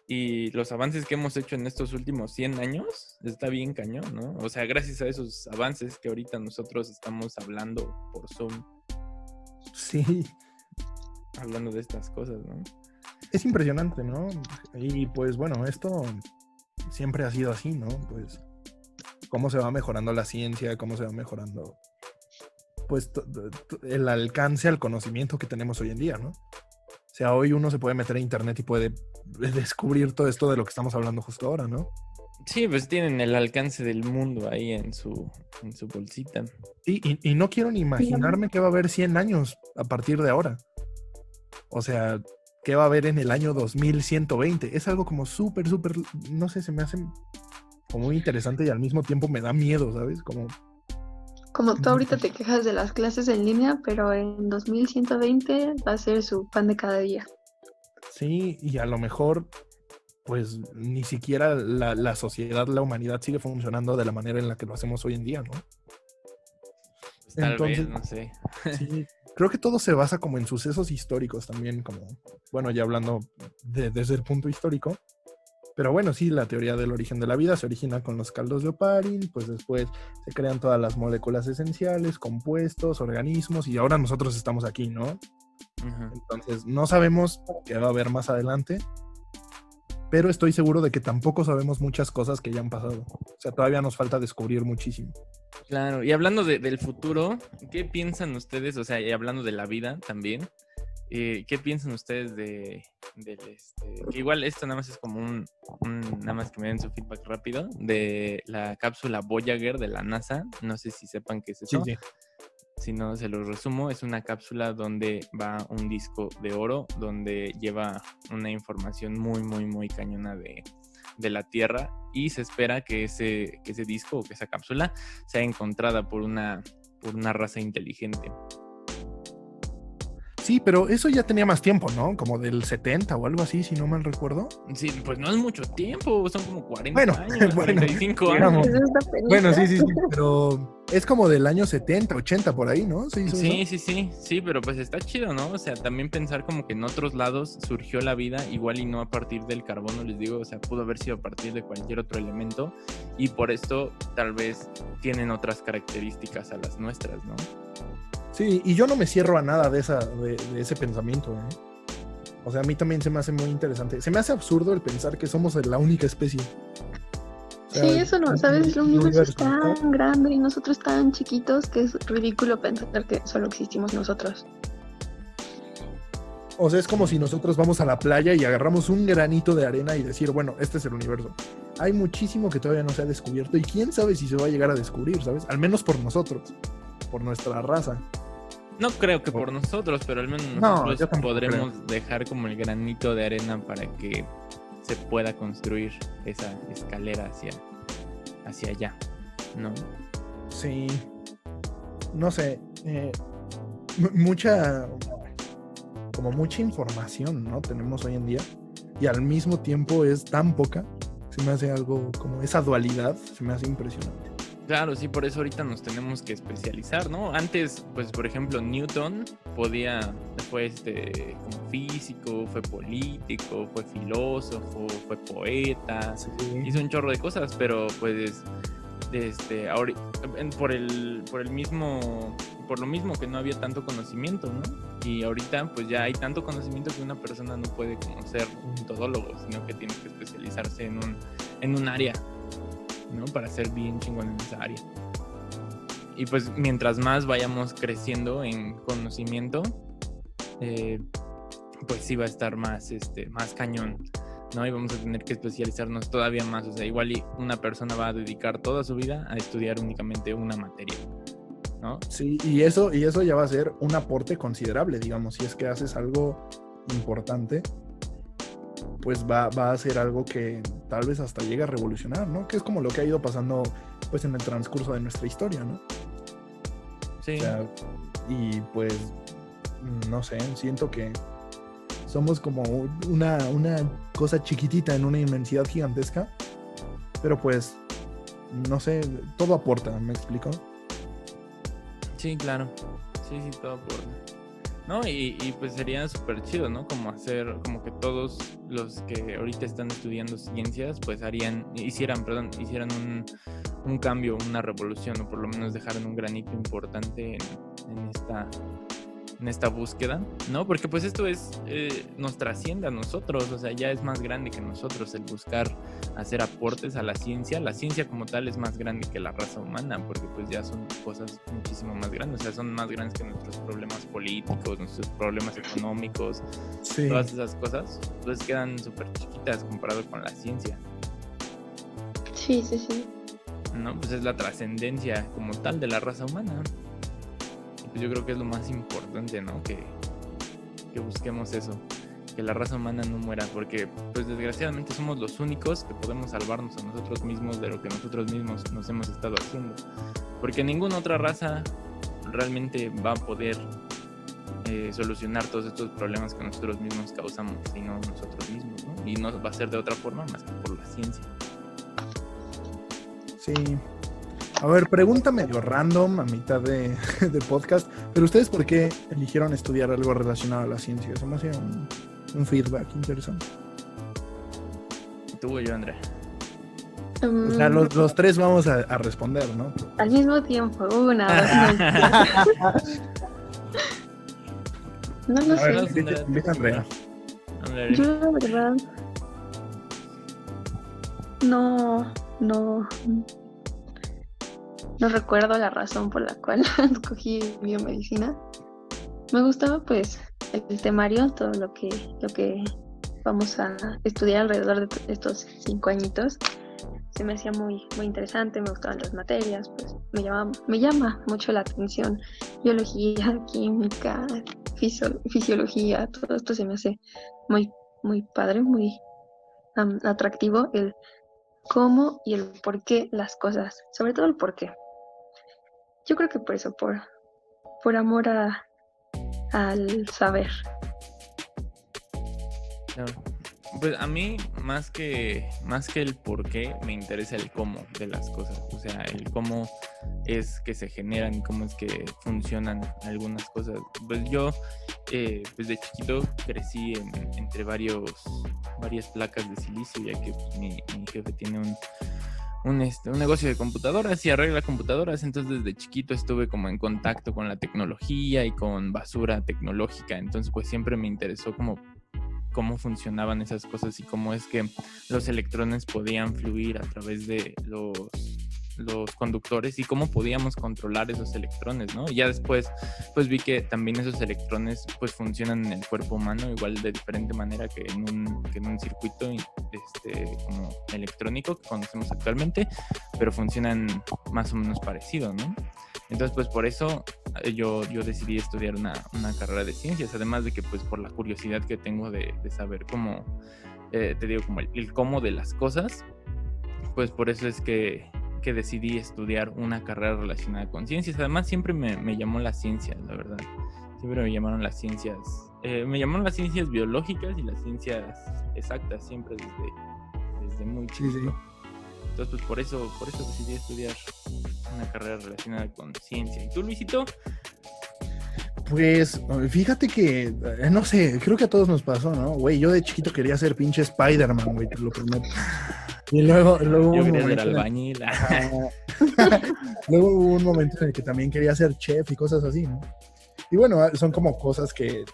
y los avances que hemos hecho en estos últimos 100 años, está bien cañón, ¿no? O sea, gracias a esos avances que ahorita nosotros estamos hablando por Zoom, Sí, hablando de estas cosas, ¿no? es impresionante, ¿no? Y pues bueno, esto siempre ha sido así, ¿no? Pues cómo se va mejorando la ciencia, cómo se va mejorando pues el alcance al conocimiento que tenemos hoy en día, ¿no? O sea, hoy uno se puede meter a internet y puede descubrir todo esto de lo que estamos hablando justo ahora, ¿no? Sí, pues tienen el alcance del mundo ahí en su, en su bolsita. Sí, y, y no quiero ni imaginarme que va a haber 100 años a partir de ahora. O sea, ¿qué va a haber en el año 2120? Es algo como súper, súper, no sé, se me hace como muy interesante y al mismo tiempo me da miedo, ¿sabes? Como, Como tú ahorita te quejas de las clases en línea, pero en 2120 va a ser su pan de cada día. Sí, y a lo mejor, pues ni siquiera la, la sociedad, la humanidad sigue funcionando de la manera en la que lo hacemos hoy en día, ¿no? Pues tal Entonces- vez, no sé. Sí, creo que todo se basa como en sucesos históricos también, como, bueno, ya hablando de- desde el punto histórico. Pero bueno, sí, la teoría del origen de la vida se origina con los caldos de Oparin, pues después se crean todas las moléculas esenciales, compuestos, organismos, y ahora nosotros estamos aquí, ¿no? Entonces, no sabemos qué va a haber más adelante, pero estoy seguro de que tampoco sabemos muchas cosas que ya han pasado. O sea, todavía nos falta descubrir muchísimo. Claro, y hablando de- del futuro, ¿qué piensan ustedes? O sea, y hablando de la vida también, eh, ¿qué piensan ustedes de, del, este, que igual esto nada más es como un, un- nada más que me den su feedback rápido, de la cápsula Voyager de la NASA, no sé si sepan qué es eso, si no se los resumo, es una cápsula donde va un disco de oro, donde lleva una información muy, muy, muy cañona de, de la Tierra y se espera que ese, que ese disco o que esa cápsula sea encontrada por una, por una raza inteligente. Sí, pero eso ya tenía más tiempo, ¿no? Como del 70 o algo así, si no mal recuerdo. Sí, pues no es mucho tiempo, son como 40 Bueno, años, bueno, 45 digamos. años. Bueno, sí, sí, sí, pero es como del año 70, 80 por ahí, ¿no? Sí, eso. sí, sí, sí, pero pues está chido, ¿no? O sea, también pensar como que en otros lados surgió la vida, igual y no a partir del carbono, les digo, o sea, pudo haber sido a partir de cualquier otro elemento y por esto tal vez tienen otras características a las nuestras, ¿no? Sí, y yo no me cierro a nada de, esa, de, de ese pensamiento, ¿eh? O sea, a mí también se me hace muy interesante. Se me hace absurdo el pensar que somos la única especie. Sí, eso no, ¿sabes? El universo es tan grande y nosotros tan chiquitos que es ridículo pensar que solo existimos nosotros. O sea, es como si nosotros vamos a la playa y agarramos un granito de arena y decir, bueno, este es el universo. Hay muchísimo que todavía no se ha descubierto y quién sabe si se va a llegar a descubrir, ¿sabes? Al menos por nosotros, por nuestra raza. No creo que por nosotros, pero al menos No, nosotros podremos dejar como el granito de arena para que se pueda construir esa escalera hacia, hacia allá, ¿no? Sí. No sé. eh, mu- mucha. Como mucha información, ¿no? Tenemos hoy en día. Y al mismo tiempo es tan poca. Se me hace algo como esa dualidad. Se me hace impresionante. Claro, sí, por eso ahorita nos tenemos que especializar, ¿no? Antes, pues, por ejemplo, Newton podía, fue este, como físico, fue político, fue filósofo, fue poeta, hizo un chorro de cosas, pero pues, este, ahora, por el, por el mismo, por lo mismo que no había tanto conocimiento, ¿no? Y ahorita, pues, ya hay tanto conocimiento que una persona no puede un todólogo, sino que tiene que especializarse en un, en un área ¿no? Para ser bien chingón en esa área. Y pues mientras más vayamos creciendo en conocimiento, eh, pues sí va a estar más, este, más cañón ¿no? Y vamos a tener que especializarnos todavía más. O sea, igual una persona va a dedicar toda su vida a estudiar únicamente una materia, ¿no? Sí, y eso, y eso ya va a ser un aporte considerable, digamos, si es que haces algo importante, pues va, va a ser algo que tal vez hasta llegue a revolucionar, ¿no? Que es como lo que ha ido pasando pues en el transcurso de nuestra historia, ¿no? Sí. O sea, y pues, no sé, siento que somos como una, una cosa chiquitita en una inmensidad gigantesca, pero pues, no sé, todo aporta, ¿me explico? Sí, claro. Sí, sí, todo aporta. No, y, y pues sería súper chido, ¿no? Como hacer, como que todos los que ahorita están estudiando ciencias, pues harían, hicieran, perdón, hicieran un, un cambio, una revolución, o por lo menos dejaran un granito importante en, en esta en esta búsqueda, ¿no? Porque pues esto es, eh, nos trasciende a nosotros, o sea, ya es más grande que nosotros el buscar hacer aportes a la ciencia. La ciencia como tal es más grande que la raza humana, porque pues ya son cosas muchísimo más grandes, o sea, son más grandes que nuestros problemas políticos, nuestros problemas económicos, Sí. todas esas cosas, pues quedan súper chiquitas comparado con la ciencia, Sí, sí, sí. ¿no? Pues es la trascendencia como tal de la raza humana. Yo creo que es lo más importante, ¿no? Que, que busquemos eso, que la raza humana no muera, porque pues desgraciadamente somos los únicos que podemos salvarnos a nosotros mismos de lo que nosotros mismos nos hemos estado haciendo. Porque ninguna otra raza realmente va a poder eh, solucionar todos estos problemas que nosotros mismos causamos, sino nosotros mismos, ¿no? Y no va a ser de otra forma más que por la ciencia. Sí. A ver, pregunta medio random a mitad de, de podcast, pero ustedes por qué eligieron estudiar algo relacionado a la ciencia? Se me hace un, un feedback interesante. Tú o yo, Andrea. O sea, Mm, los, los tres vamos a, a responder, ¿no? Al mismo tiempo, una, dos, no, no A ver, sé. Andrea, Yo la verdad no, no, no recuerdo la razón por la cual escogí biomedicina. Me gustaba pues el temario, todo lo que, lo que vamos a estudiar alrededor de estos cinco añitos. Se me hacía muy, muy interesante, me gustaban las materias, pues me llama, me llama mucho la atención biología, química, fisio- fisiología, todo esto se me hace muy, muy padre, muy am, atractivo el cómo y el por qué las cosas, sobre todo el por qué. Yo creo que por eso, por, por amor a, al saber. Claro. Pues a mí, más que, más que el por qué, me interesa el cómo de las cosas. O sea, el cómo es que se generan cómo es que funcionan algunas cosas. Pues yo, eh, pues de chiquito crecí en- entre varios, varias placas de silicio, ya que pues, mi, mi jefe tiene un, un, este, un negocio de computadoras y arregla computadoras. Entonces desde chiquito estuve como en contacto con la tecnología y con basura tecnológica. Entonces pues siempre me interesó como cómo funcionaban esas cosas y cómo es que los electrones podían fluir a través de los, los conductores y cómo podíamos controlar esos electrones, ¿no? Y ya después, pues vi que también esos electrones pues funcionan en el cuerpo humano igual de diferente manera que en un, que en un circuito este, electrónico que conocemos actualmente, pero funcionan más o menos parecido, ¿no? Entonces, pues por eso eh, yo, yo decidí estudiar una, una carrera de ciencias, además de que pues por la curiosidad que tengo de, saber cómo, eh, te digo, como el cómo de las cosas, pues por eso es que, que decidí estudiar una carrera relacionada con ciencias. Además, siempre me, me llamó la ciencia, la verdad. Siempre me llamaron las ciencias, eh, me llamaron las ciencias biológicas y las ciencias exactas, siempre desde, desde muy Sí, chiquito. sí. Entonces, pues por eso, por eso decidí estudiar una carrera relacionada con ciencia. ¿Y tú, Luisito? Pues fíjate que, eh, no sé, creo que a todos nos pasó, ¿no? Güey, yo de chiquito quería ser pinche Spider-Man, güey, te lo prometo. Y luego, luego, Yo quería ser momento en el- albañil. Ajá. Luego hubo un momento en el que también quería ser chef y cosas así, ¿no? Y bueno, ah, son como cosas que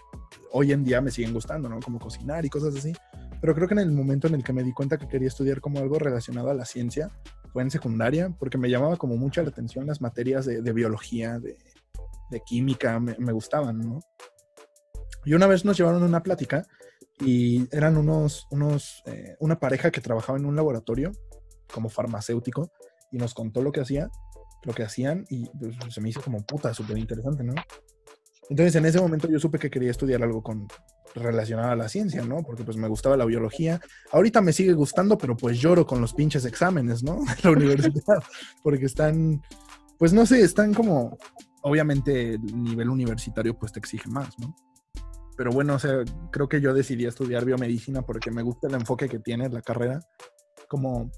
hoy en día me siguen gustando, ¿no? Como cocinar y cosas así. Pero creo que en el momento en el que me di cuenta que quería estudiar como algo relacionado a la ciencia fue en secundaria, porque me llamaba como mucha la atención las materias de, de biología, de, de química, me, gustaban, ¿no? Y una vez nos llevaron a una plática y eran unos, unos, eh, una pareja que trabajaba en un laboratorio como farmacéutico y nos contó lo que hacía, lo que hacían y pues, se me hizo como puta, súper interesante, ¿no? Entonces en ese momento yo supe que quería estudiar algo con relacionado a la ciencia, ¿no? Porque pues me gustaba la biología. Ahorita me sigue gustando, pero pues lloro con los pinches exámenes, ¿no? De la universidad, porque están, pues no sé, están como, obviamente el nivel universitario pues te exige más, ¿no? Pero bueno, o sea, creo que yo decidí estudiar biomedicina porque me gusta el enfoque que tiene la carrera. Como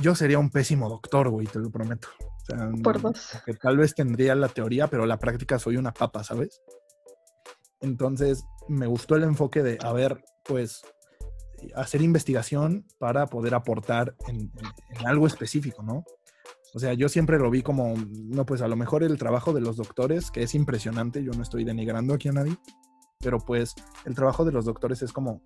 yo sería un pésimo doctor, güey, te lo prometo. O sea, Por dos. que tal vez tendría la teoría, pero la práctica soy una papa, ¿sabes? Entonces, me gustó el enfoque de, a ver, pues, hacer investigación para poder aportar en, en algo específico, ¿no? O sea, yo siempre lo vi como, no, pues a lo mejor el trabajo de los doctores, que es impresionante, yo no estoy denigrando aquí a nadie, pero pues el trabajo de los doctores es como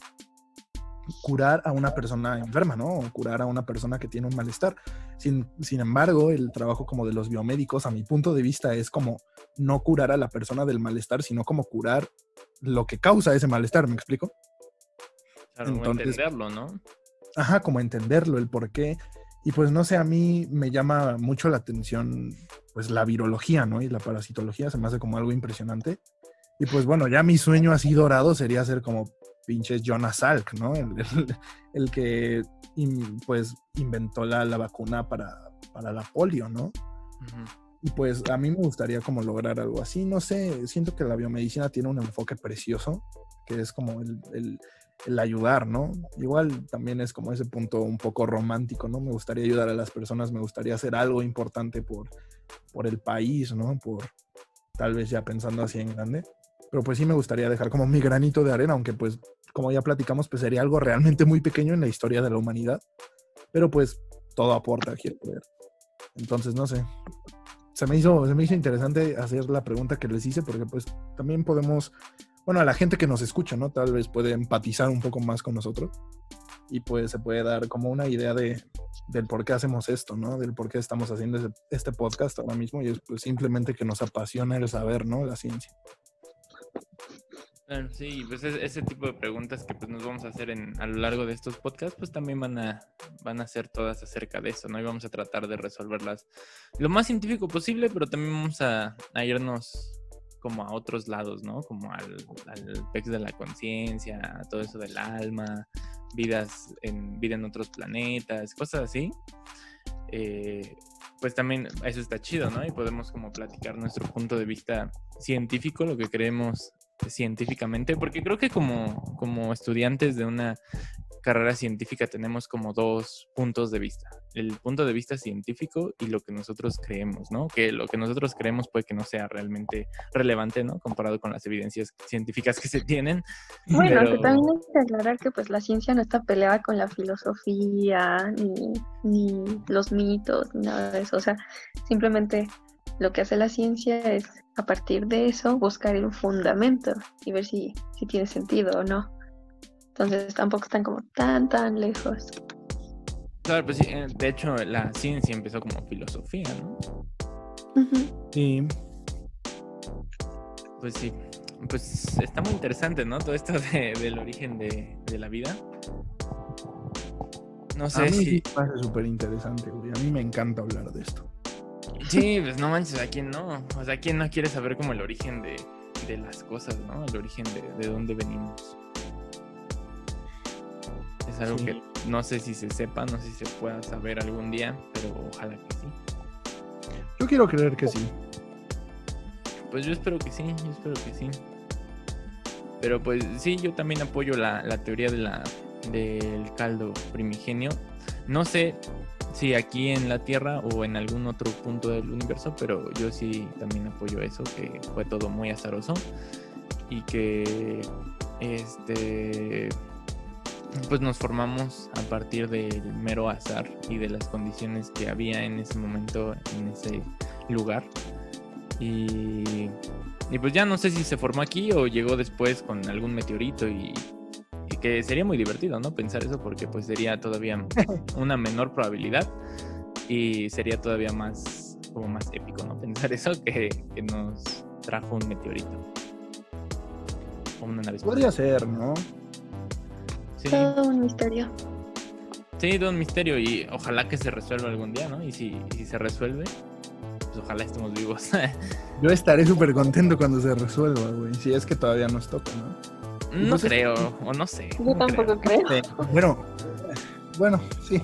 curar a una persona enferma, ¿no? O curar a una persona que tiene un malestar. Sin, sin embargo, el trabajo como de los biomédicos, a mi punto de vista, es como no curar a la persona del malestar, sino como curar lo que causa ese malestar, ¿me explico? Claro, Entonces- entenderlo, ¿no? Ajá, como entenderlo, el por qué. Y pues no sé, a mí me llama mucho la atención, pues la virología, ¿no? Y la parasitología se me hace como algo impresionante. Y pues bueno, ya mi sueño así dorado sería ser como pinches Jonas Salk, ¿no? El, el- el que in- pues inventó la, la vacuna para, para la polio, ¿no? Y pues a mí me gustaría como lograr algo así, no sé, siento que la biomedicina tiene un enfoque precioso, que es como el, el- el ayudar, ¿no? Igual también es como ese punto un poco romántico, ¿no? Me gustaría ayudar a las personas, me gustaría hacer algo importante por, por el país, ¿no? Por tal vez ya pensando así en grande. Pero pues sí me gustaría dejar como mi granito de arena, aunque pues como ya platicamos, pues sería algo realmente muy pequeño en la historia de la humanidad. Pero pues todo aporta, quiero creer. Entonces, no sé, se me hizo, se me hizo interesante hacer la pregunta que les hice, porque pues también podemos, bueno, a la gente que nos escucha, ¿no? Tal vez puede empatizar un poco más con nosotros y pues se puede dar como una idea de, del por qué hacemos esto, ¿no? Del por qué estamos haciendo este podcast ahora mismo y es pues simplemente que nos apasiona el saber, ¿no? La ciencia. Sí, pues es- ese tipo de preguntas que pues nos vamos a hacer en, a lo largo de estos podcasts, pues también van a, van a ser todas acerca de eso, ¿no? Y vamos a tratar de resolverlas lo más científico posible, pero también vamos a irnos como a otros lados, ¿no? Como al, al de la conciencia, todo eso del alma, vidas en, vida en otros planetas, cosas así. Eh, pues también eso está chido, ¿no? Y podemos como platicar nuestro punto de vista científico, lo que creemos científicamente, porque creo que como, como estudiantes de una carrera científica tenemos como dos puntos de vista. El punto de vista científico y lo que nosotros creemos, ¿no? Que lo que nosotros creemos puede que no sea realmente relevante, ¿no? Comparado con las evidencias científicas que se tienen. Bueno, que Pero- también hay que aclarar que pues la ciencia no está peleada con la filosofía, ni, ni los mitos, ni nada de eso. O sea, simplemente lo que hace la ciencia es a partir de eso buscar el fundamento y ver si, si tiene sentido o no. Entonces tampoco están como tan, tan lejos. Claro, pues sí, eh, de hecho la ciencia empezó como filosofía, ¿no? Sí, Pues sí, pues está muy interesante, ¿no? Todo esto de- del origen de, de la vida. No a sé mí sí si... me parece súper interesante, güey. A mí me encanta hablar de esto. Sí, pues no manches, ¿a quién no? O sea, ¿quién no quiere saber como el origen de, de las cosas, ¿no? El origen de, de dónde venimos. Es algo Sí. que no sé si se sepa, no sé si se pueda saber algún día, pero ojalá que sí. Yo quiero creer que sí. Pues yo espero que sí, yo espero que sí. Pero pues sí, yo también apoyo la, la teoría de la, del caldo primigenio. No sé si aquí en la Tierra o en algún otro punto del universo, pero yo sí también apoyo eso, que fue todo muy azaroso y que este pues nos formamos a partir del mero azar y de las condiciones que había en ese momento en ese lugar. Y, y pues ya no sé si se formó aquí o llegó después con algún meteorito y, y que sería muy divertido, ¿no? Pensar eso porque pues sería todavía una menor probabilidad y sería todavía más como más épico, ¿no? Pensar eso que, que nos trajo un meteorito o una nave espacial. Podría ser, ¿no? Sí. Todo un misterio. Sí, todo un misterio y ojalá que se resuelva algún día, ¿no? Y si, y si se resuelve, pues ojalá estemos vivos. Yo estaré súper contento cuando se resuelva, güey. Si es que todavía nos toca, ¿no? no Entonces- creo, o no sé. Yo no tampoco creo. creo. Bueno, bueno, sí.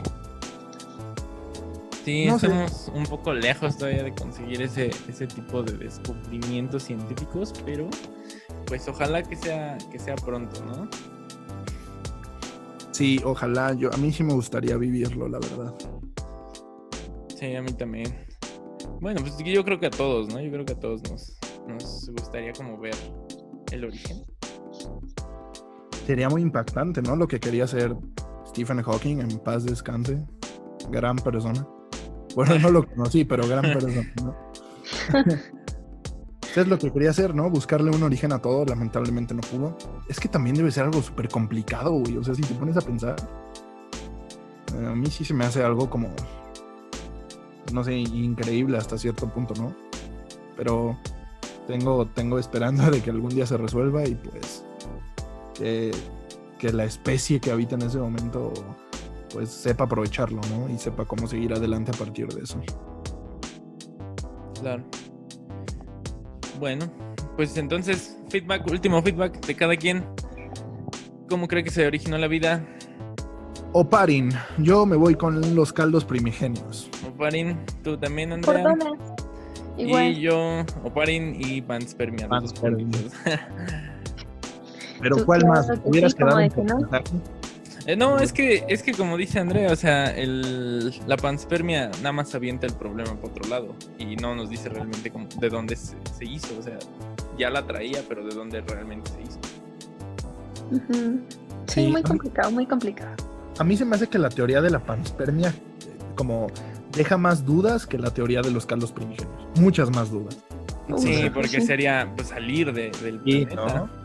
Sí, No sé. estamos un poco lejos todavía de conseguir ese, ese tipo de descubrimientos científicos, pero pues ojalá que sea, que sea pronto, ¿no? Sí, ojalá. Yo, a mí sí me gustaría vivirlo, la verdad. Sí, a mí también. Bueno, pues yo creo que a todos, ¿no? Yo creo que a todos nos, nos gustaría como ver el origen. Sería muy impactante, ¿no? Lo que quería hacer Stephen Hawking, en paz descanse. Gran persona. Bueno, no lo conocí, pero gran persona, ¿no? es lo que quería hacer, ¿no? Buscarle un origen a todo, lamentablemente no pudo. Es que también debe ser algo súper complicado, güey. O sea, si te pones a pensar, eh, a mí sí se me hace algo como, no sé, increíble hasta cierto punto, ¿no? Pero tengo, tengo esperanza de que algún día se resuelva y pues que, que la especie que habita en ese momento pues sepa aprovecharlo, ¿no? Y sepa cómo seguir adelante a partir de eso. Claro. Bueno, pues entonces, feedback, último feedback de cada quien. ¿Cómo cree que se originó la vida? Oparin, yo me voy con los caldos primigenios. Oparin, tú también, ¿Por Andrea. Igual. Y yo, Oparin y Panspermia. Panspermia. Pero ¿cuál más? ¿Hubieras quedado en de que no? Eh, no, es que, es que como dice Andrea, o sea, el, la panspermia nada más avienta el problema por otro lado y no nos dice realmente cómo- de dónde se, se hizo, o sea, ya la traía, pero de dónde realmente se hizo. Sí, Sí, muy mí- complicado, muy complicado. A mí se me hace que la teoría de la panspermia eh, como deja más dudas que la teoría de los caldos primigenios. Muchas más dudas. Sí, porque sí. sería pues salir de- del Sí, planeta. ¿no?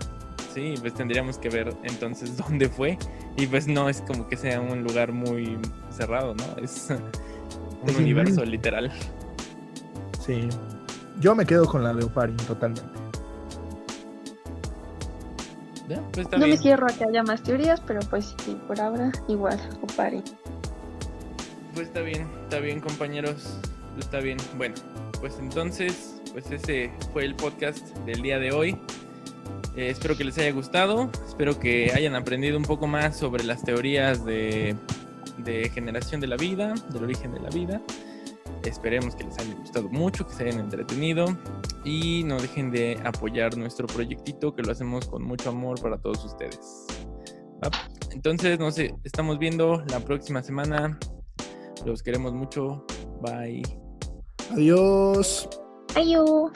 Sí, pues tendríamos que ver entonces dónde fue y pues no es como que sea un lugar muy cerrado, ¿no? Es un Es universo literal. Sí. Yo me quedo con la de Oparin totalmente. Ya, pues está No me cierro a que haya más teorías, pero pues sí, por ahora igual, Opari. Pues está bien, está bien compañeros, está bien. Bueno, pues entonces, pues ese fue el podcast del día de hoy. Eh, espero que les haya gustado, espero que hayan aprendido un poco más sobre las teorías de, de generación de la vida, del origen de la vida. Esperemos que les haya gustado mucho, que se hayan entretenido y no dejen de apoyar nuestro proyectito que lo hacemos con mucho amor para todos ustedes. ¿Va? Entonces, nos estamos viendo la próxima semana. Los queremos mucho. Bye. Adiós. Ayo.